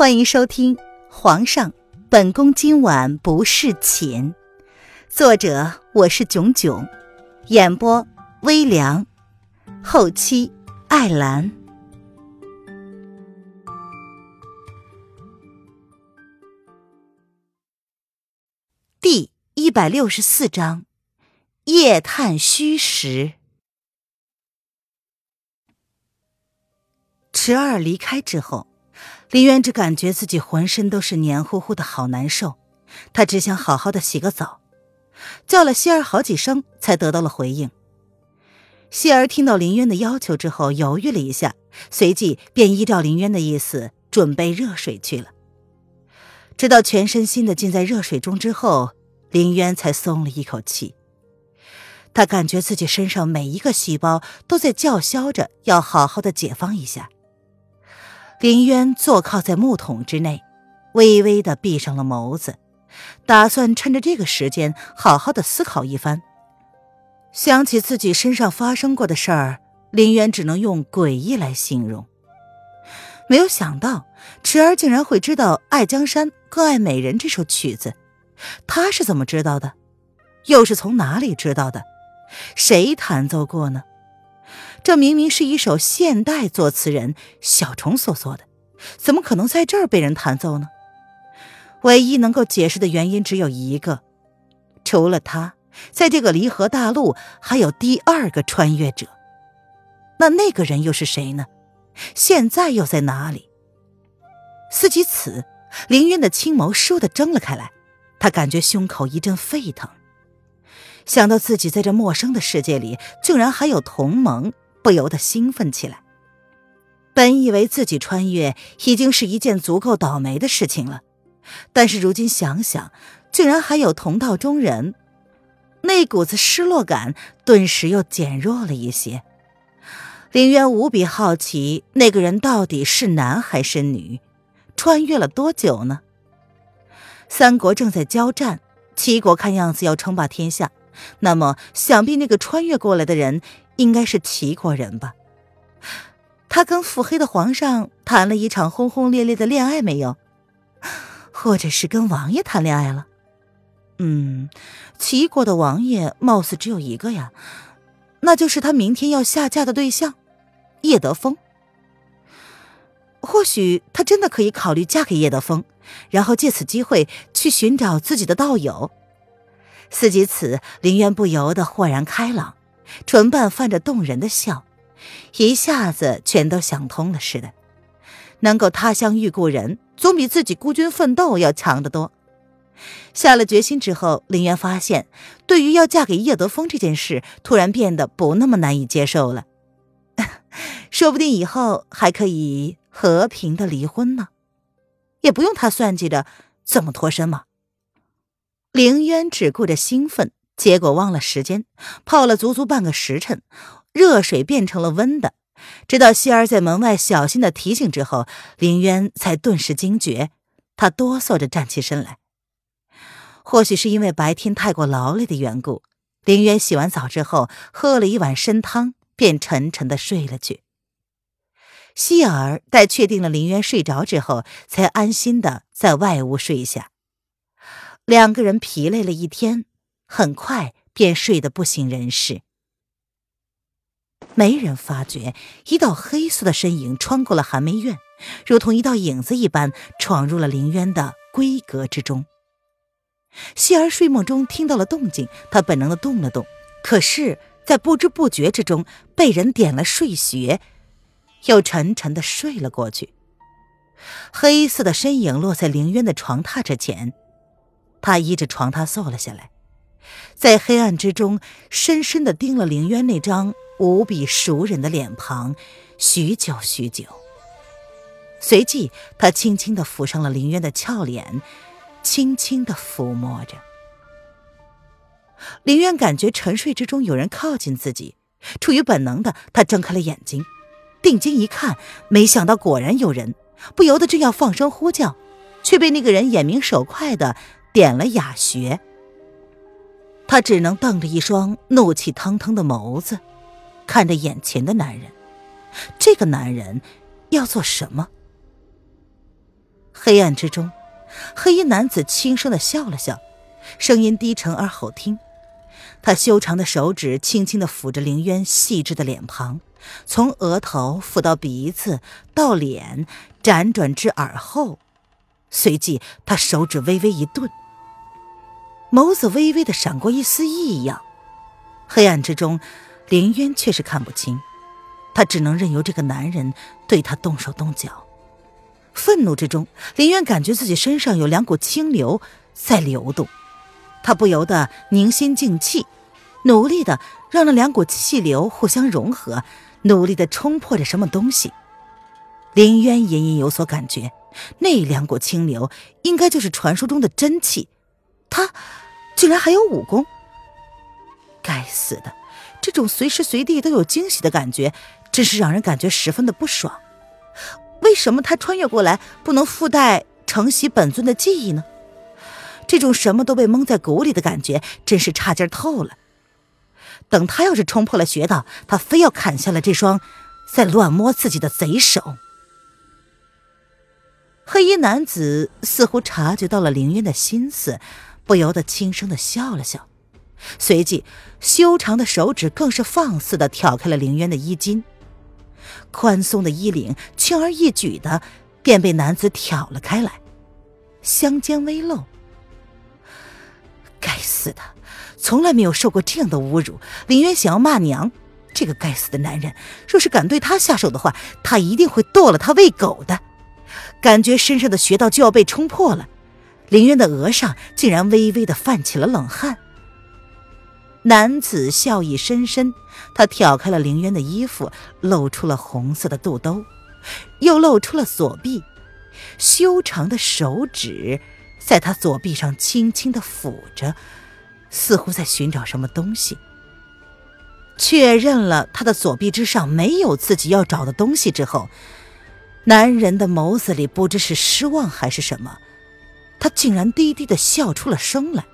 欢迎收听《皇上，本宫今晚不侍寝》，作者我是囧囧，演播微凉，后期艾兰。第一百六十四章：夜探虚实。池儿离开之后。林渊只感觉自己浑身都是黏糊糊的，好难受。他只想好好的洗个澡，叫了希儿好几声，才得到了回应。希儿听到林渊的要求之后，犹豫了一下，随即便依照林渊的意思准备热水去了。直到全身心的浸在热水中之后，林渊才松了一口气。他感觉自己身上每一个细胞都在叫嚣着要好好的解放一下。林渊坐靠在木桶之内，微微的闭上了眸子，打算趁着这个时间好好的思考一番。想起自己身上发生过的事儿，林渊只能用诡异来形容。没有想到池儿竟然会知道《爱江山更爱美人》这首曲子，他是怎么知道的？又是从哪里知道的？谁弹奏过呢？这明明是一首现代作词人小虫所作的，怎么可能在这儿被人弹奏呢？唯一能够解释的原因只有一个：除了他，在这个离合大陆还有第二个穿越者。那那个人又是谁呢？现在又在哪里？思及此，凌渊的青眸倏地睁了开来，他感觉胸口一阵沸腾，想到自己在这陌生的世界里竟然还有同盟。不由得兴奋起来。本以为自己穿越已经是一件足够倒霉的事情了，但是如今想想，竟然还有同道中人，那股子失落感顿时又减弱了一些。林渊无比好奇，那个人到底是男还是女？穿越了多久呢？三国正在交战，齐国看样子要称霸天下，那么想必那个穿越过来的人。应该是齐国人吧？他跟腹黑的皇上谈了一场轰轰烈烈的恋爱没有？或者是跟王爷谈恋爱了？嗯，齐国的王爷貌似只有一个呀，那就是他明天要下嫁的对象叶德风。或许他真的可以考虑嫁给叶德风，然后借此机会去寻找自己的道友。思及此，林渊不由得豁然开朗。唇瓣泛着动人的笑，一下子全都想通了似的。能够他乡遇故人，总比自己孤军奋斗要强得多。下了决心之后，林渊发现，对于要嫁给叶德风这件事，突然变得不那么难以接受了。说不定以后还可以和平的离婚呢，也不用他算计着怎么脱身嘛。凌渊只顾着兴奋。结果忘了时间，泡了足足半个时辰，热水变成了温的。直到希儿在门外小心的提醒之后，林渊才顿时惊觉，他哆嗦着站起身来。或许是因为白天太过劳累的缘故，林渊洗完澡之后喝了一碗参汤，便沉沉的睡了去。希儿待确定了林渊睡着之后，才安心的在外屋睡下。两个人疲累了一天。很快便睡得不省人事，没人发觉一道黑色的身影穿过了寒梅院，如同一道影子一般闯入了林渊的闺阁之中。希儿睡梦中听到了动静，她本能的动了动，可是，在不知不觉之中被人点了睡穴，又沉沉的睡了过去。黑色的身影落在林渊的床榻之前，他依着床榻坐了下来。在黑暗之中，深深的盯了凌渊那张无比熟人的脸庞，许久许久。随即，他轻轻的抚上了凌渊的俏脸，轻轻的抚摸着。林渊感觉沉睡之中有人靠近自己，出于本能的，他睁开了眼睛，定睛一看，没想到果然有人，不由得正要放声呼叫，却被那个人眼明手快的点了哑穴。他只能瞪着一双怒气腾腾的眸子，看着眼前的男人。这个男人要做什么？黑暗之中，黑衣男子轻声的笑了笑，声音低沉而好听。他修长的手指轻轻的抚着凌渊细致的脸庞，从额头抚到鼻子，到脸，辗转至耳后。随即，他手指微微一顿，眸子微微的闪过一丝异样。黑暗之中，林渊却是看不清，他只能任由这个男人对他动手动脚。愤怒之中，林渊感觉自己身上有两股清流在流动，他不由得凝心静气，努力的让那两股气流互相融合，努力的冲破着什么东西。林渊隐隐有所感觉，那两股清流应该就是传说中的真气，他竟然还有武功！该死的，这种随时随地都有惊喜的感觉，真是让人感觉十分的不爽。为什么他穿越过来不能附带承袭本尊的记忆呢？这种什么都被蒙在鼓里的感觉，真是差劲透了。等他要是冲破了穴道，他非要砍下了这双在乱摸自己的贼手。黑衣男子似乎察觉到了凌渊的心思，不由得轻声的笑了笑，随即修长的手指更是放肆的挑开了凌渊的衣襟。宽松的衣领轻而易举的便被男子挑了开来，香肩微露。该死的，从来没有受过这样的侮辱。林渊想要骂娘，这个该死的男人，若是敢对他下手的话，他一定会剁了他喂狗的。感觉身上的穴道就要被冲破了，林渊的额上竟然微微的泛起了冷汗。男子笑意深深，他挑开了凌渊的衣服，露出了红色的肚兜，又露出了左臂，修长的手指在他左臂上轻轻的抚着，似乎在寻找什么东西。确认了他的左臂之上没有自己要找的东西之后，男人的眸子里不知是失望还是什么，他竟然低低的笑出了声来。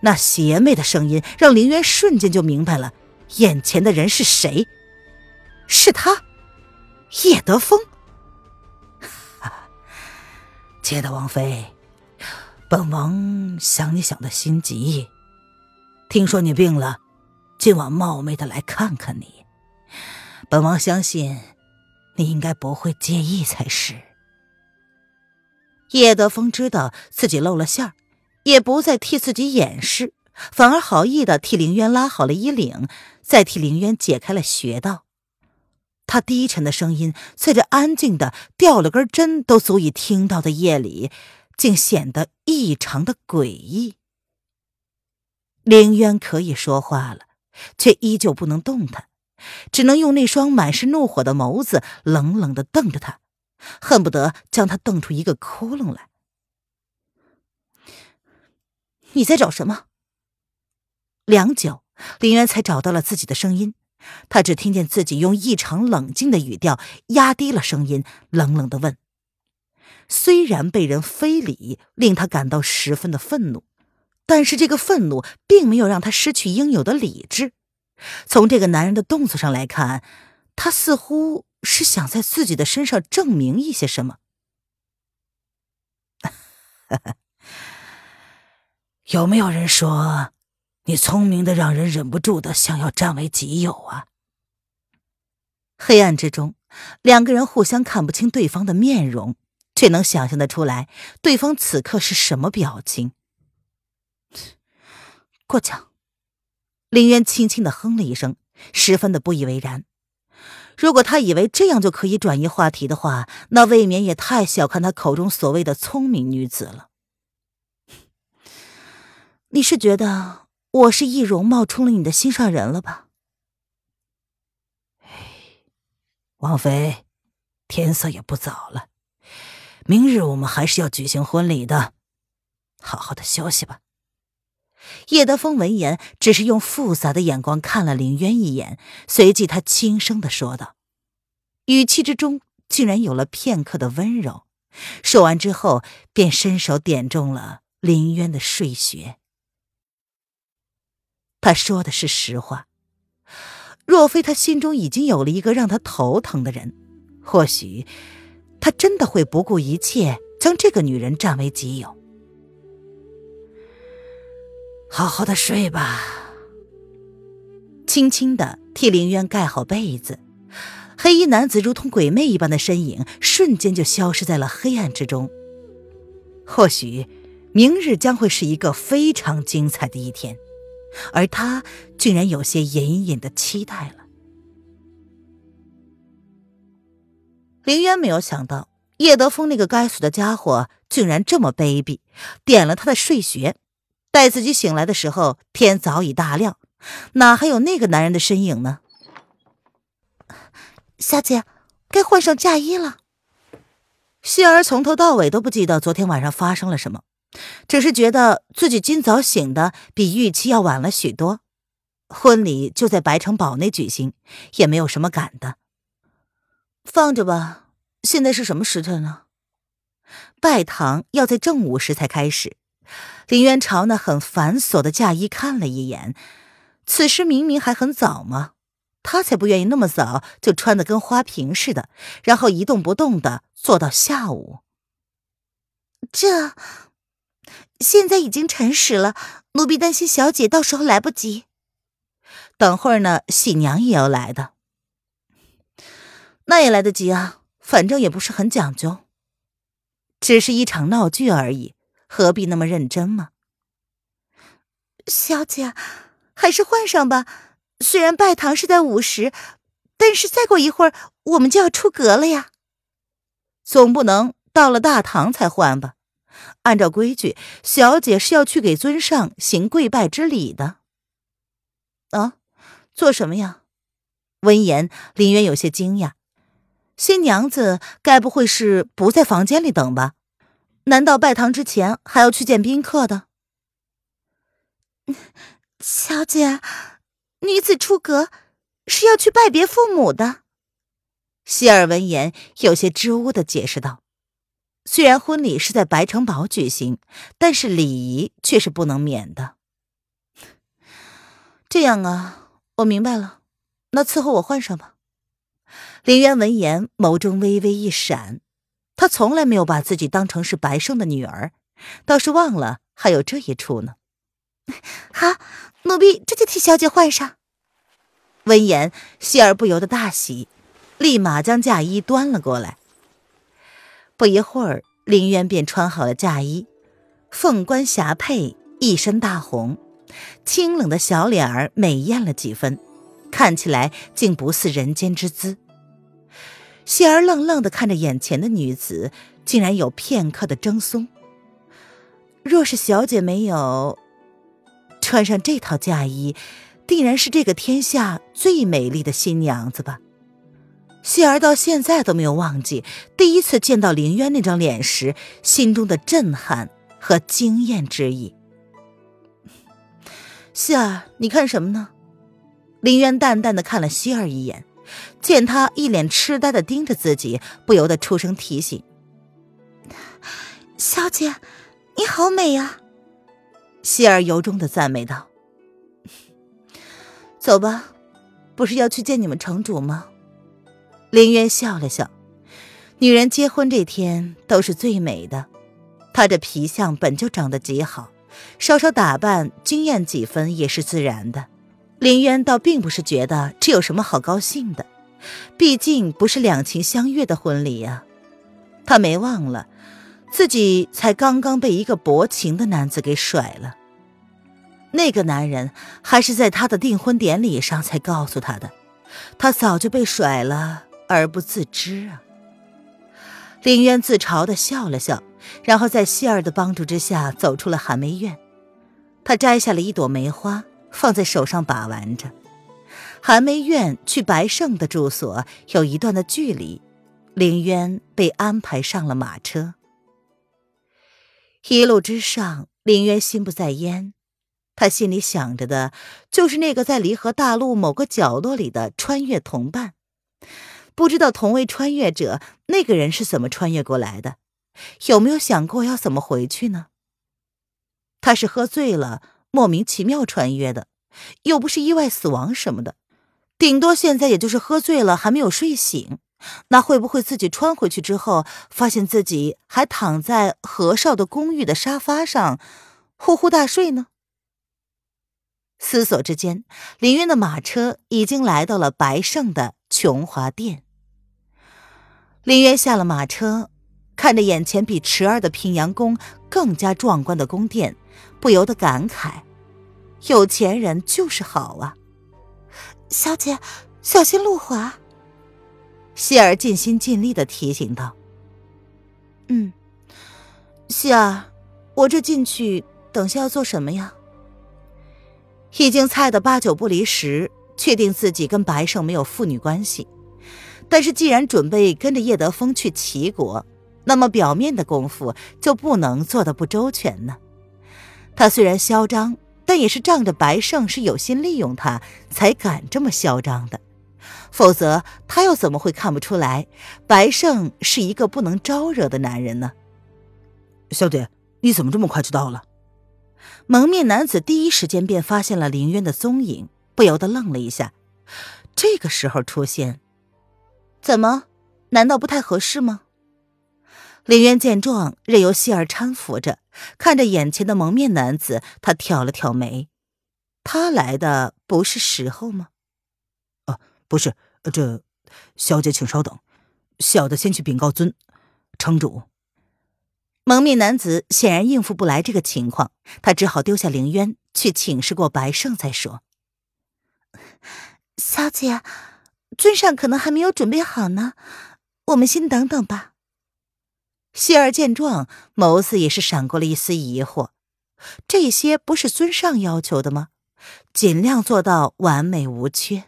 那邪魅的声音让林渊瞬间就明白了，眼前的人是谁？是他，叶德风。亲爱的王妃，本王想你想的心急，听说你病了，今晚冒昧的来看看你。本王相信，你应该不会介意才是。叶德风知道自己露了馅儿。也不再替自己掩饰，反而好意的替凌渊拉好了衣领，再替凌渊解开了穴道。他低沉的声音，在这安静的掉了根针都足以听到的夜里，竟显得异常的诡异。凌渊可以说话了，却依旧不能动弹，只能用那双满是怒火的眸子冷冷的瞪着他，恨不得将他瞪出一个窟窿来。你在找什么？良久，林渊才找到了自己的声音。他只听见自己用异常冷静的语调压低了声音，冷冷的问：“虽然被人非礼，令他感到十分的愤怒，但是这个愤怒并没有让他失去应有的理智。从这个男人的动作上来看，他似乎是想在自己的身上证明一些什么。”有没有人说，你聪明的让人忍不住的想要占为己有啊？黑暗之中，两个人互相看不清对方的面容，却能想象得出来对方此刻是什么表情。过奖。林渊轻轻的哼了一声，十分的不以为然。如果他以为这样就可以转移话题的话，那未免也太小看他口中所谓的聪明女子了。你是觉得我是易容冒充了你的心上人了吧？王妃，天色也不早了，明日我们还是要举行婚礼的，好好的休息吧。叶德风闻言，只是用复杂的眼光看了林渊一眼，随即他轻声的说道，语气之中竟然有了片刻的温柔。说完之后，便伸手点中了林渊的睡穴。他说的是实话。若非他心中已经有了一个让他头疼的人，或许他真的会不顾一切将这个女人占为己有。好好的睡吧。轻轻的替林渊盖好被子，黑衣男子如同鬼魅一般的身影，瞬间就消失在了黑暗之中。或许，明日将会是一个非常精彩的一天，而他竟然有些隐隐的期待了。林渊没有想到，叶德风那个该死的家伙竟然这么卑鄙，点了他的睡穴。待自己醒来的时候，天早已大亮，哪还有那个男人的身影呢？小姐，该换上嫁衣了。希儿从头到尾都不记得昨天晚上发生了什么，只是觉得自己今早醒的比预期要晚了许多。婚礼就在白城堡内举行，也没有什么赶的，放着吧。现在是什么时辰呢？拜堂要在正午时才开始。林渊朝那很繁琐的嫁衣看了一眼，此时明明还很早嘛，他才不愿意那么早就穿的跟花瓶似的，然后一动不动的坐到下午。这现在已经辰时了，奴婢担心小姐到时候来不及。等会儿呢，喜娘也要来的，那也来得及啊，反正也不是很讲究，只是一场闹剧而已。何必那么认真吗？小姐，还是换上吧。虽然拜堂是在午时，但是再过一会儿我们就要出阁了呀。总不能到了大堂才换吧？按照规矩，小姐是要去给尊上行跪拜之礼的。啊，做什么呀？闻言，林渊有些惊讶。新娘子该不会是不在房间里等吧？难道拜堂之前还要去见宾客的？小姐，女子出阁是要去拜别父母的。希尔闻言有些支吾的解释道：“虽然婚礼是在白城堡举行，但是礼仪却是不能免的。”这样啊，我明白了。那伺候我换上吧。林渊闻言，眸中微微一闪。他从来没有把自己当成是白胜的女儿，倒是忘了还有这一出呢。好，奴婢这就替小姐换上。闻言，希儿不由得大喜，立马将嫁衣端了过来。不一会儿，林渊便穿好了嫁衣，凤冠霞帔，一身大红，清冷的小脸儿美艳了几分，看起来竟不似人间之姿。希儿愣愣的看着眼前的女子，竟然有片刻的怔忪。若是小姐没有穿上这套嫁衣，定然是这个天下最美丽的新娘子吧？希儿到现在都没有忘记第一次见到凌渊那张脸时心中的震撼和惊艳之意。希儿，你看什么呢？凌渊淡淡的看了希儿一眼。见他一脸痴呆的盯着自己，不由得出声提醒：“小姐，你好美呀！”希儿由衷的赞美道：“走吧，不是要去见你们城主吗？”林渊笑了笑：“女人结婚这天都是最美的，她这皮相本就长得极好，稍稍打扮惊艳几分也是自然的。”林渊倒并不是觉得这有什么好高兴的，毕竟不是两情相悦的婚礼呀。他没忘了，自己才刚刚被一个薄情的男子给甩了。那个男人还是在他的订婚典礼上才告诉他的，他早就被甩了而不自知啊。林渊自嘲的笑了笑，然后在希儿的帮助之下走出了寒梅院。他摘下了一朵梅花。放在手上把玩着，寒梅院去白胜的住所有一段的距离，林渊被安排上了马车。一路之上，林渊心不在焉，他心里想着的就是那个在离合大陆某个角落里的穿越同伴，不知道同为穿越者，那个人是怎么穿越过来的，有没有想过要怎么回去呢？他是喝醉了。莫名其妙穿越的，又不是意外死亡什么的，顶多现在也就是喝醉了还没有睡醒，那会不会自己穿回去之后，发现自己还躺在何少的公寓的沙发上，呼呼大睡呢？思索之间，林渊的马车已经来到了白胜的琼华殿。林渊下了马车，看着眼前比池儿的平阳宫更加壮观的宫殿，不由得感慨：有钱人就是好啊！小姐，小心路滑。希儿尽心尽力的提醒道：“嗯，希儿，我这进去等下要做什么呀？”已经猜得八九不离十，确定自己跟白胜没有父女关系。但是既然准备跟着叶德风去齐国，那么表面的功夫就不能做的不周全呢。他虽然嚣张，但也是仗着白胜是有心利用他，才敢这么嚣张的。否则，他又怎么会看不出来白胜是一个不能招惹的男人呢？小姐，你怎么这么快就到了？蒙面男子第一时间便发现了林渊的踪影，不由得愣了一下。这个时候出现，怎么？难道不太合适吗？林渊见状，任由希儿搀扶着，看着眼前的蒙面男子，他挑了挑眉。他来的不是时候吗？啊，不是，这小姐请稍等，小的先去禀告尊城主。蒙面男子显然应付不来这个情况，他只好丢下凌渊去请示过白胜再说。小姐，尊上可能还没有准备好呢，我们先等等吧。希儿见状，眸子也是闪过了一丝疑惑：这些不是尊上要求的吗？尽量做到完美无缺。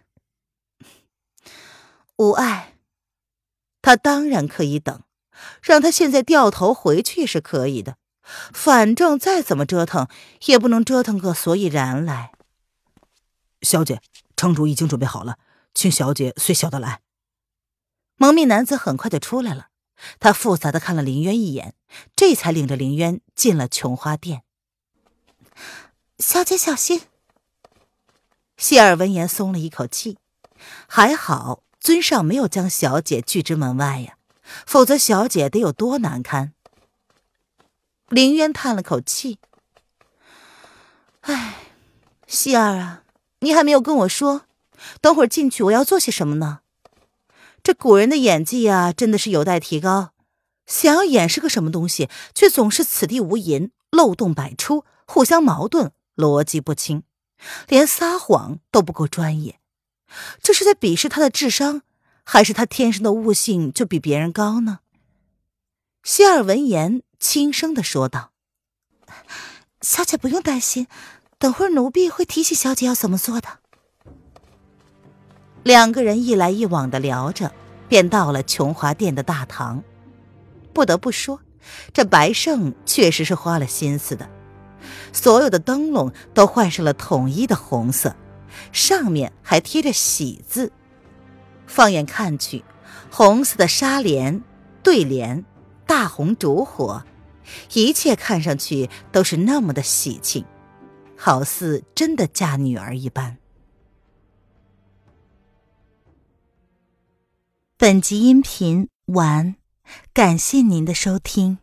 无碍，他当然可以等。让他现在掉头回去是可以的，反正再怎么折腾也不能折腾个所以然来。小姐，城主已经准备好了，请小姐随小的来。蒙面男子很快就出来了，他复杂的看了林渊一眼，这才领着林渊进了琼花殿。小姐小心。谢尔闻言松了一口气，还好尊上没有将小姐拒之门外呀。否则，小姐得有多难堪？林渊叹了口气：“哎，希儿啊，你还没有跟我说，等会儿进去我要做些什么呢？这古人的演技啊，真的是有待提高。想要演是个什么东西，却总是此地无银，漏洞百出，互相矛盾，逻辑不清，连撒谎都不够专业。这是在鄙视他的智商？”还是他天生的悟性就比别人高呢？希尔闻言轻声的说道：“小姐不用担心，等会儿奴婢会提醒小姐要怎么做的。”两个人一来一往的聊着，便到了琼华殿的大堂。不得不说，这白胜确实是花了心思的，所有的灯笼都换上了统一的红色，上面还贴着“喜”字。放眼看去，红色的纱帘、对联、大红烛火，一切看上去都是那么的喜庆，好似真的嫁女儿一般。本集音频完，感谢您的收听。